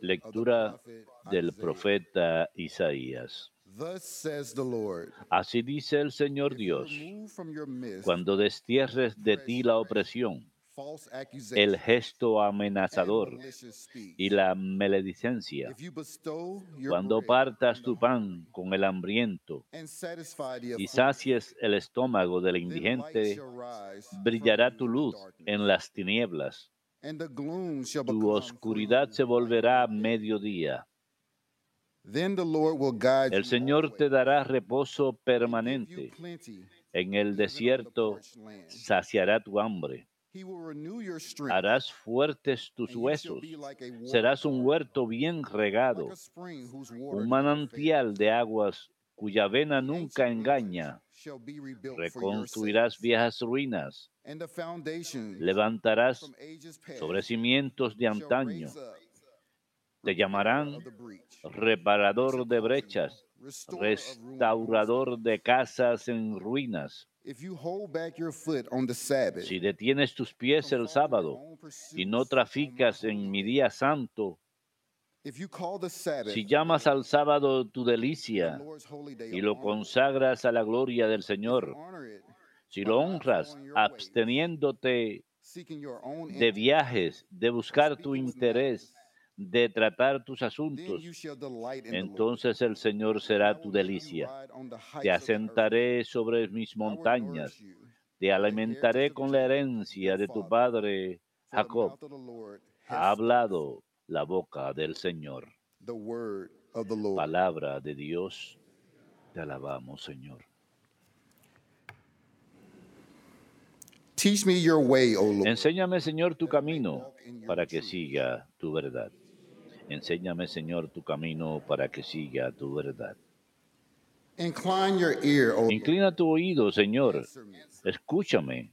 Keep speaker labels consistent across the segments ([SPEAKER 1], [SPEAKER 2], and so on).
[SPEAKER 1] Lectura del profeta Isaías.
[SPEAKER 2] Thus says the Lord.
[SPEAKER 1] Así dice el Señor Dios, cuando destierres de ti la opresión, el gesto amenazador y la maledicencia, cuando partas tu pan con el hambriento y sacies el estómago del indigente, brillará tu luz en las tinieblas, tu oscuridad se volverá mediodía.
[SPEAKER 2] Then the Lord will guide
[SPEAKER 1] El Señor te dará reposo
[SPEAKER 2] and give you
[SPEAKER 1] permanente. En el desierto saciará tu hambre.
[SPEAKER 2] He will renew your strength,
[SPEAKER 1] Harás fuertes tus huesos.
[SPEAKER 2] be like a
[SPEAKER 1] Serás un huerto bien regado, un manantial de aguas cuya vena nunca engaña. Reconstruirás viejas ruinas. Levantarás sobre cimientos de antaño. Te llamarán reparador de brechas, restaurador de casas en ruinas. Si detienes tus pies el sábado y no traficas en mi día santo, si llamas al sábado tu delicia y lo consagras a la gloria del Señor, si lo honras absteniéndote de viajes, de buscar tu interés, de tratar tus asuntos, entonces el Señor será tu delicia. Te asentaré sobre mis montañas, te alimentaré con la herencia de tu padre Jacob. Ha hablado la boca del Señor.
[SPEAKER 2] The word of the Lord.
[SPEAKER 1] Palabra de Dios, te alabamos, Señor.
[SPEAKER 2] Teach me your way, O Lord.
[SPEAKER 1] Enséñame, Señor, tu camino para que siga tu verdad. Enséñame, Señor, tu camino para que siga tu verdad.
[SPEAKER 2] Incline your ear, O Lord.
[SPEAKER 1] Inclina tu oído, Señor. Escúchame,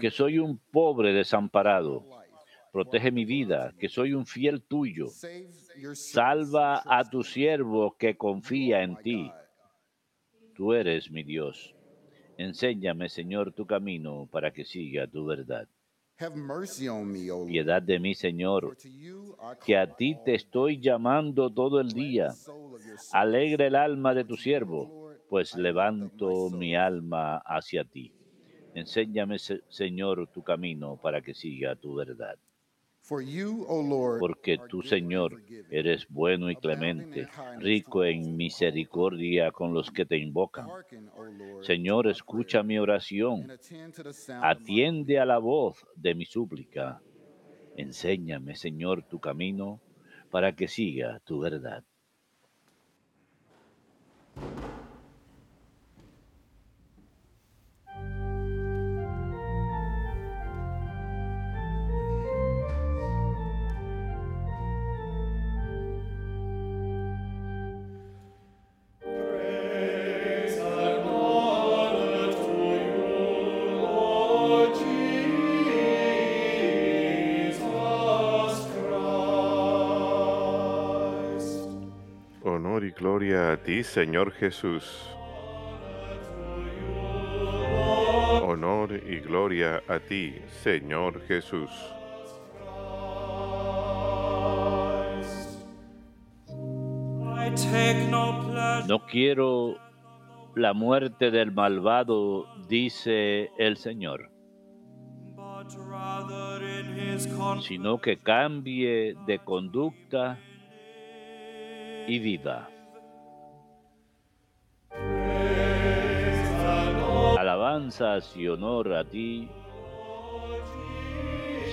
[SPEAKER 1] que soy un pobre desamparado. Protege mi vida, que soy un fiel tuyo. Salva a tu siervo que confía en ti. Tú eres mi Dios. Enséñame, Señor, tu camino para que siga tu verdad. Piedad de mí, Señor, que a ti te estoy llamando todo el día. Alegra el alma de tu siervo, pues levanto mi alma hacia ti. Enséñame, Se- Señor, tu camino para que siga tu verdad. Porque tú, Señor, eres bueno y clemente, rico en misericordia con los que te invocan. Señor, escucha mi oración, atiende a la voz de mi súplica. Enséñame, Señor, tu camino para que siga tu verdad.
[SPEAKER 3] Honor y gloria a ti, Señor Jesús. Honor y gloria a ti, Señor Jesús.
[SPEAKER 4] No
[SPEAKER 1] quiero la muerte del malvado, dice el Señor, sino que cambie de conducta i vida. Alabanzas y honor a ti,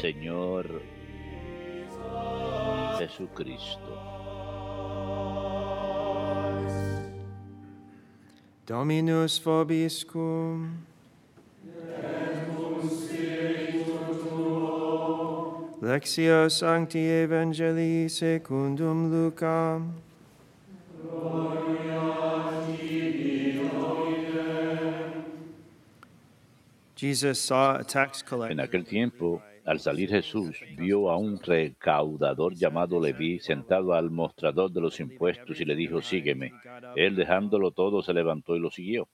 [SPEAKER 1] Señor Jesucristo.
[SPEAKER 5] Dominus vobiscum. Lectio Sancti Evangelii secundum Lucam.
[SPEAKER 1] En aquel tiempo, al salir Jesús, vio a un recaudador llamado Leví sentado al mostrador de los impuestos y le dijo, sígueme. Él dejándolo todo se levantó y lo siguió.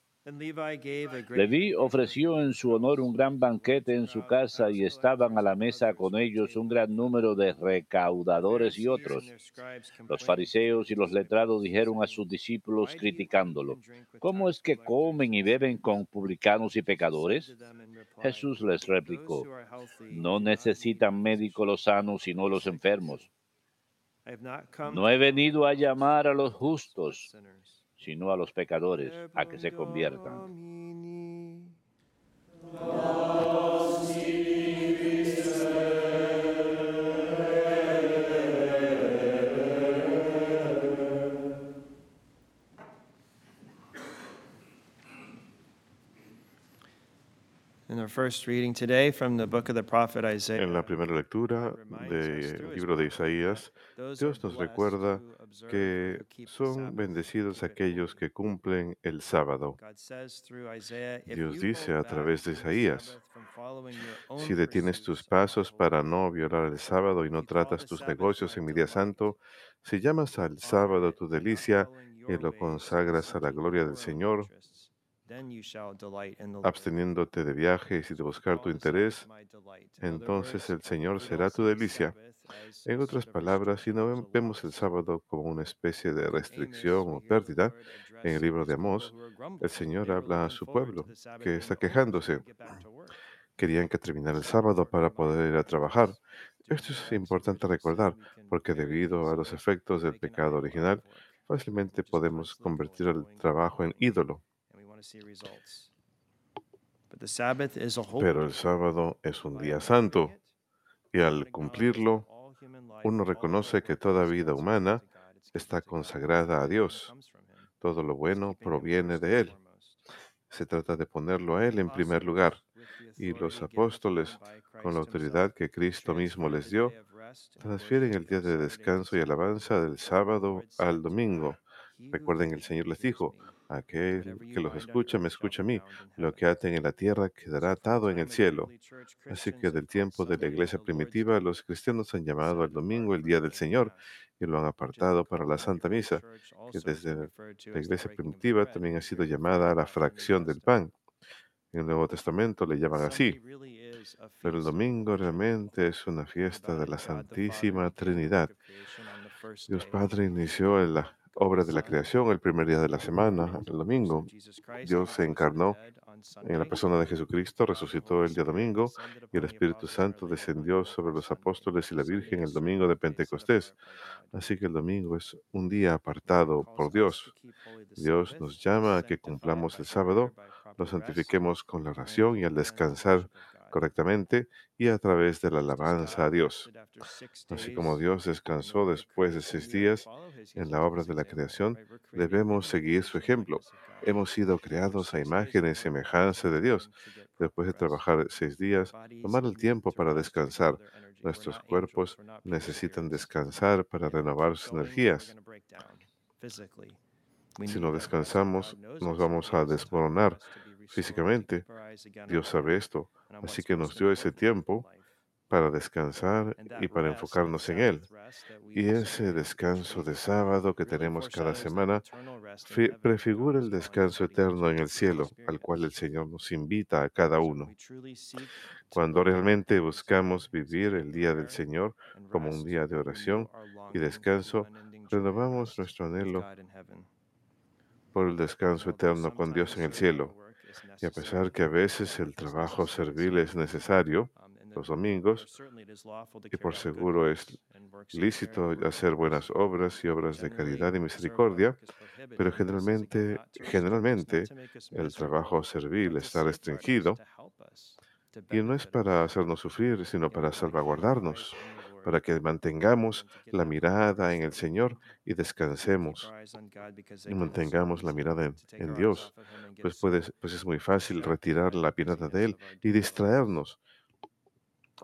[SPEAKER 1] Leví ofreció en su honor un gran banquete en su casa y estaban a la mesa con ellos un gran número de recaudadores y otros. Los fariseos y los letrados dijeron a sus discípulos criticándolo, ¿cómo es que comen y beben con publicanos y pecadores? Jesús les replicó, no necesitan médico los sanos sino los enfermos. No he venido a llamar a los justos, sino a los pecadores a que se conviertan.
[SPEAKER 5] In our first reading today from the book of the prophet Isaiah,
[SPEAKER 3] En la primera lectura del libro de Isaías, Dios nos recuerda que son bendecidos aquellos que cumplen el sábado. Dios dice a través de Isaías, Si detienes tus pasos para no violar el sábado y no tratas tus negocios en mi día santo, si llamas al sábado tu delicia y lo consagras a la gloria del Señor, absteniéndote de viajes y de buscar tu interés, entonces el Señor será tu delicia. En otras palabras, si no vemos el sábado como una especie de restricción o pérdida, en el libro de Amós, el. Señor habla a su pueblo, que está quejándose. Querían que terminara el sábado para poder ir a trabajar. Esto es importante recordar, porque debido a los efectos del pecado original, fácilmente podemos convertir el trabajo en ídolo. Pero el sábado es un día santo y al cumplirlo, uno reconoce que toda vida humana está consagrada a Dios. Todo lo bueno proviene de Él. Se trata de ponerlo a Él en primer lugar. Y los apóstoles, con la autoridad que Cristo mismo les dio, transfieren el día de descanso y alabanza del sábado al domingo. Recuerden, el Señor les dijo. Aquel que los escucha, me escucha a mí. Lo que aten en la tierra quedará atado en el cielo. Así que del tiempo de la iglesia primitiva, los cristianos han llamado al domingo el día del Señor y lo han apartado para la Santa Misa, que desde la iglesia primitiva también ha sido llamada la fracción del pan. En el Nuevo Testamento le llaman así. Pero el domingo realmente es una fiesta de la Santísima Trinidad. Dios. Padre inició la obra de la creación el primer día de la semana, el domingo. Dios se encarnó en la persona de Jesucristo, resucitó el día domingo y el Espíritu Santo descendió sobre los apóstoles y la Virgen el domingo de Pentecostés. Así que el domingo es un día apartado por Dios. Dios nos llama a que cumplamos el sábado, lo santifiquemos con la oración y al descansar. Correctamente y a través de la alabanza a Dios. Así como Dios descansó después de seis días en la obra de la creación, debemos seguir su ejemplo. Hemos sido creados a imágenes y semejanza de Dios. Después de trabajar seis días, tomar el tiempo para descansar. Nuestros cuerpos necesitan descansar para renovar sus energías. Si no descansamos, nos vamos a desmoronar físicamente. Dios sabe esto. Así que nos dio ese tiempo para descansar y para enfocarnos en Él. Y ese descanso de sábado que tenemos cada semana prefigura el descanso eterno en el cielo, al cual el. Señor nos invita a cada uno. Cuando realmente buscamos vivir el día del Señor como un día de oración y descanso, renovamos nuestro anhelo por el descanso eterno con Dios en el cielo. Y a pesar que a veces el
[SPEAKER 5] is
[SPEAKER 3] trabajo servil es necesario.
[SPEAKER 5] um,
[SPEAKER 3] los domingos, y por seguro es lícito hacer buenas obras y obras de caridad y misericordia, pero generalmente, generalmente el trabajo servil está restringido y no es para hacernos sufrir, sino
[SPEAKER 5] in
[SPEAKER 3] para salvaguardarnos, para que mantengamos la mirada en el Señor y descansemos y mantengamos la mirada en, Dios, pues, pues es muy fácil retirar la mirada de Él y distraernos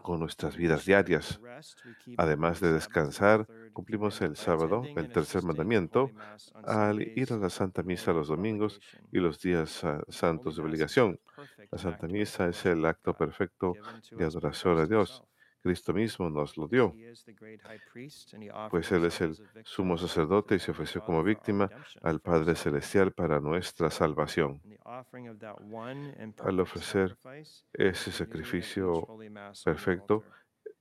[SPEAKER 3] con nuestras vidas diarias. Además de descansar, cumplimos el sábado, el tercer mandamiento, al ir a la Santa Misa los domingos y los días ah, santos de obligación. La Santa Misa es el acto perfecto de adoración a Dios. Cristo mismo nos lo dio, pues Él es el sumo sacerdote y se ofreció como víctima al Padre Celestial para nuestra salvación. Al ofrecer ese sacrificio perfecto,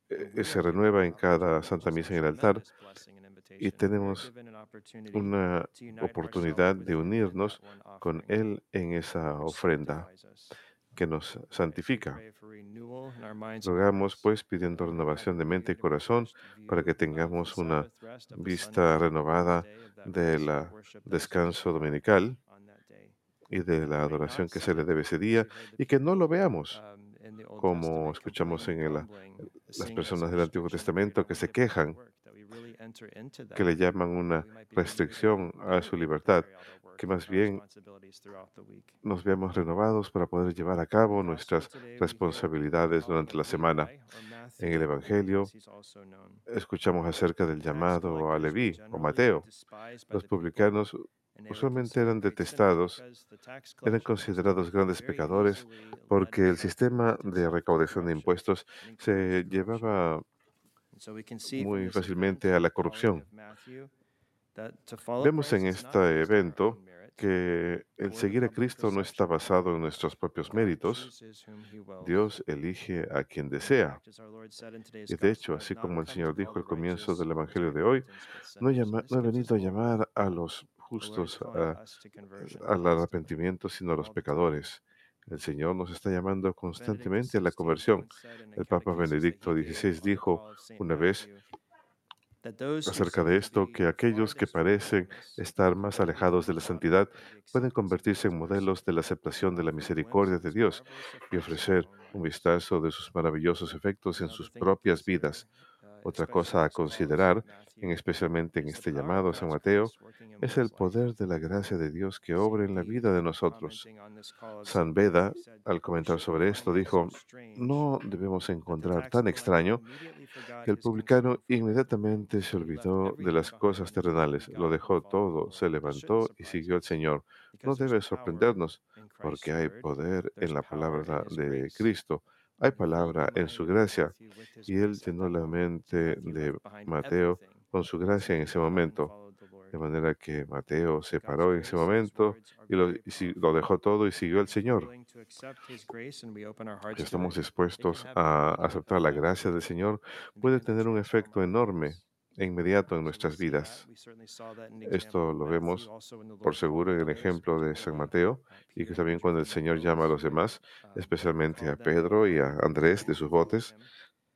[SPEAKER 3] eh, se renueva en cada Santa Misa en el altar. y tenemos una oportunidad de unirnos con Él en esa ofrenda que nos santifica. Rogamos pues pidiendo renovación de mente y corazón para que tengamos una vista renovada del descanso dominical y de la adoración que se le debe ese día y que no lo veamos como escuchamos en el- las personas del Antiguo Testamento que se quejan, que le llaman una restricción a su libertad, que más bien nos veamos renovados para poder llevar a cabo nuestras responsabilidades durante la semana. En el Evangelio escuchamos acerca del llamado a Leví o Mateo. Los publicanos usualmente eran detestados, eran considerados grandes pecadores porque el sistema de recaudación de impuestos se llevaba muy fácilmente a la corrupción. Vemos en este evento que el seguir a Cristo no está basado en nuestros propios méritos. Dios elige a quien desea. Y de hecho, así como el Señor dijo al comienzo del Evangelio de hoy, no, llama- no he venido a llamar a los justos a- al arrepentimiento, sino a los pecadores. El Señor nos está llamando constantemente a la conversión. El Papa Benedicto XVI dijo una vez acerca de esto que aquellos que parecen estar más alejados de la santidad pueden convertirse en modelos de la aceptación de la misericordia de Dios y ofrecer un vistazo de sus maravillosos efectos en sus propias vidas. Otra cosa a considerar, en especialmente en este llamado a San Mateo, es el poder de la gracia de Dios que obra en la vida de nosotros. San Beda, al comentar sobre esto, dijo, no debemos encontrar tan extraño que el publicano inmediatamente se olvidó de las cosas terrenales, lo dejó todo, se levantó y siguió al Señor. No debe sorprendernos, porque hay poder en la palabra de Cristo, hay palabra en su gracia, y él llenó la mente de Mateo con su gracia en ese momento. De manera que Mateo se paró en ese momento y lo, dejó todo y siguió al Señor. Estamos dispuestos a aceptar la gracia del Señor, puede tener un efecto enorme inmediato en nuestras vidas. Esto lo vemos por seguro en el ejemplo de San Mateo y que también cuando el Señor llama a los demás, especialmente a Pedro y a Andrés de sus botes,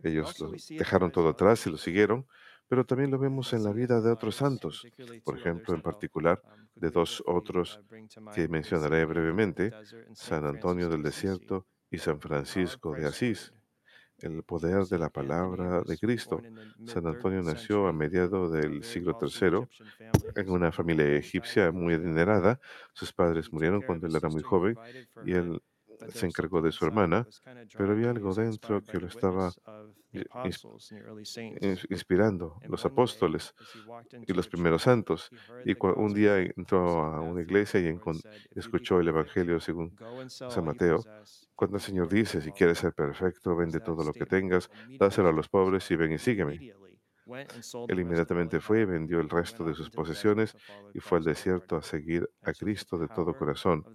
[SPEAKER 3] ellos lo dejaron todo atrás y lo siguieron, pero también lo vemos en la vida de otros santos, por ejemplo, en particular de dos otros que mencionaré brevemente, San Antonio del Desierto y San Francisco de Asís. El poder de la palabra de Cristo. San Antonio nació a mediados del siglo III en una familia egipcia muy adinerada. Sus padres murieron cuando él era muy joven y él se encargó de su hermana, pero había algo dentro que lo estaba inspirando, los apóstoles y los primeros santos. Y un día entró a una iglesia y escuchó el Evangelio según San Mateo, cuando el Señor dice, si quieres ser perfecto, vende todo lo que tengas, dáselo a los pobres y ven y sígueme. Él inmediatamente fue y vendió el resto de sus posesiones y fue al desierto a seguir a Cristo de todo corazón.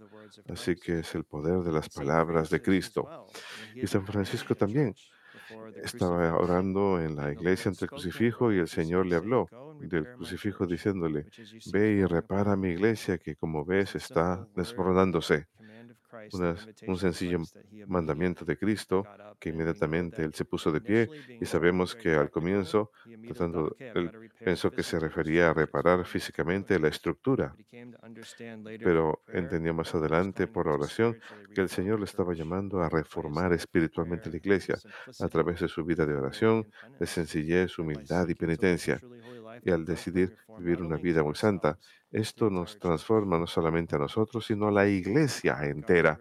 [SPEAKER 3] Así que es el poder de las palabras de Cristo. Y San Francisco también. Estaba orando en la iglesia ante el crucifijo y el Señor le habló del crucifijo diciéndole, ve y repara mi iglesia que como ves está desmoronándose. Un sencillo mandamiento de Cristo que inmediatamente él se puso de pie y sabemos que al comienzo, tratando, él pensó que se refería a reparar físicamente la estructura, pero entendió más adelante por la oración que el Señor le estaba llamando a reformar espiritualmente la iglesia a través de su vida de oración, de sencillez, humildad y penitencia. Y al decidir vivir una vida muy santa, esto nos transforma no solamente a nosotros, sino a la iglesia entera.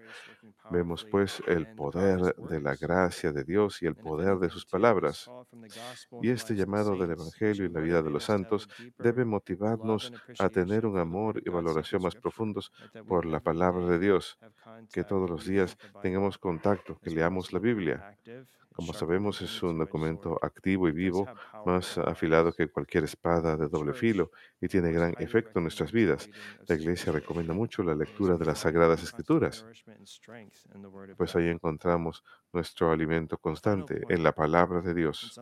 [SPEAKER 3] Vemos pues el poder de la gracia de Dios y el poder de sus palabras. Y este llamado del Evangelio y la vida de los santos debe motivarnos a tener un amor y valoración más profundos por la palabra de Dios, que todos los días tengamos contacto, que leamos la Biblia, Como sabemos, es un documento activo y vivo, más afilado que cualquier espada de doble filo y tiene gran efecto en nuestras vidas. La Iglesia recomienda mucho la lectura de las Sagradas Escrituras, pues ahí encontramos nuestro alimento constante en la palabra de Dios.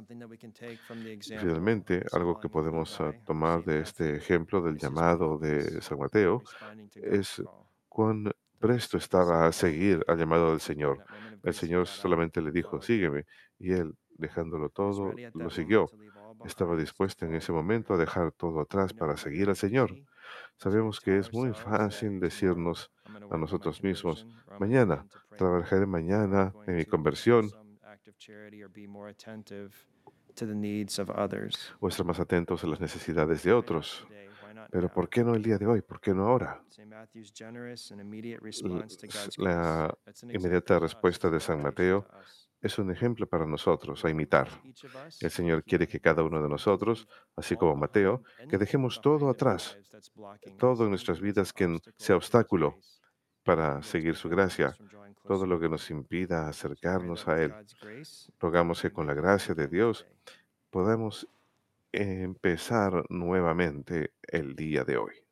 [SPEAKER 3] Finalmente, algo que podemos ah, tomar de este ejemplo del llamado de San Mateo es cuán presto estaba a seguir al llamado del Señor. El Señor solamente le dijo, sígueme, y él, dejándolo todo, lo siguió. Estaba dispuesto en ese momento a dejar todo atrás para seguir al Señor. Sabemos que es muy fácil decirnos a nosotros mismos, mañana, trabajaré mañana en mi conversión, o estar más atentos a las necesidades de otros. Pero ¿por qué no el día de hoy? ¿Por qué no ahora? La inmediata respuesta de San Mateo es un ejemplo para nosotros a imitar. El Señor quiere que cada uno de nosotros, así como Mateo, que dejemos todo atrás, todo en nuestras vidas que sea obstáculo para seguir su gracia, todo lo que nos impida acercarnos a Él. Rogamos que con la gracia de Dios podamos empezar nuevamente el día de hoy.